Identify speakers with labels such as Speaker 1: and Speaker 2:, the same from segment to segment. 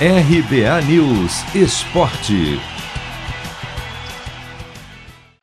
Speaker 1: RBA News Esporte.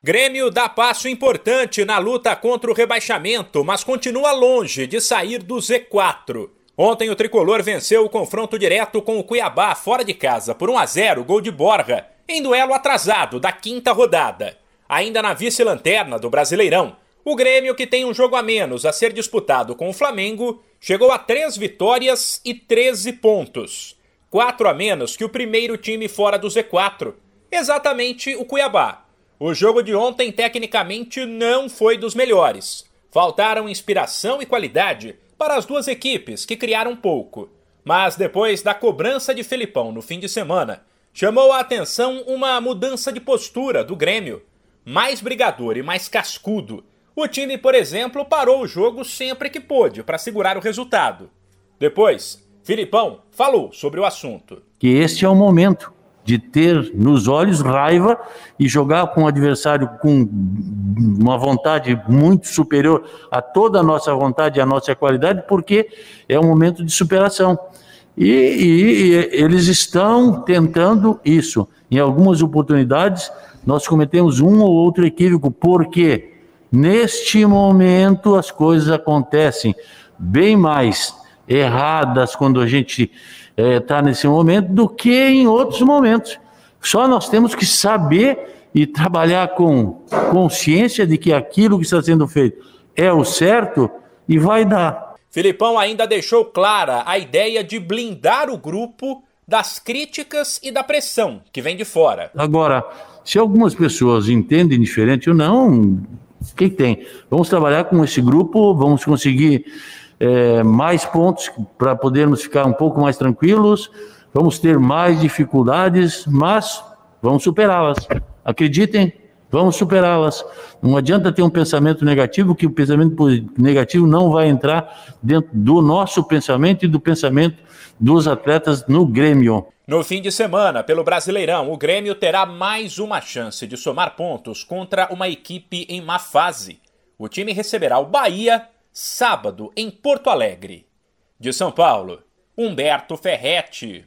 Speaker 2: Grêmio dá passo importante na luta contra o rebaixamento, mas continua longe de sair do Z4. Ontem o tricolor venceu o confronto direto com o Cuiabá fora de casa por 1 a 0, gol de Borja, em duelo atrasado da quinta rodada. Ainda na vice-lanterna do Brasileirão, o Grêmio, que tem um jogo a menos a ser disputado com o Flamengo, chegou a três vitórias e 13 pontos quatro a menos que o primeiro time fora do Z4, exatamente o Cuiabá. O jogo de ontem, tecnicamente, não foi dos melhores. Faltaram inspiração e qualidade para as duas equipes, que criaram pouco. Mas depois da cobrança de Felipão no fim de semana, chamou a atenção uma mudança de postura do Grêmio. Mais brigador e mais cascudo. O time, por exemplo, parou o jogo sempre que pôde para segurar o resultado. Depois, Filipão falou sobre o assunto.
Speaker 3: Que este é o momento de ter nos olhos raiva e jogar com o adversário com uma vontade muito superior a toda a nossa vontade e a nossa qualidade, porque é um momento de superação. E, e, e eles estão tentando isso. Em algumas oportunidades, nós cometemos um ou outro equívoco, porque neste momento as coisas acontecem bem mais erradas quando a gente está é, nesse momento do que em outros momentos. Só nós temos que saber e trabalhar com consciência de que aquilo que está sendo feito é o certo e vai dar.
Speaker 2: Filipão ainda deixou clara a ideia de blindar o grupo das críticas e da pressão que vem de fora.
Speaker 3: Agora, se algumas pessoas entendem diferente ou não, o que tem? Vamos trabalhar com esse grupo, vamos conseguir é, mais pontos para podermos ficar um pouco mais tranquilos. Vamos ter mais dificuldades, mas vamos superá-las. Acreditem, vamos superá-las. Não adianta ter um pensamento negativo, que o pensamento negativo não vai entrar dentro do nosso pensamento e do pensamento dos atletas no Grêmio.
Speaker 2: No fim de semana, pelo Brasileirão, o Grêmio terá mais uma chance de somar pontos contra uma equipe em má fase. O time receberá o Bahia sábado em Porto Alegre. De São Paulo, Humberto Ferretti.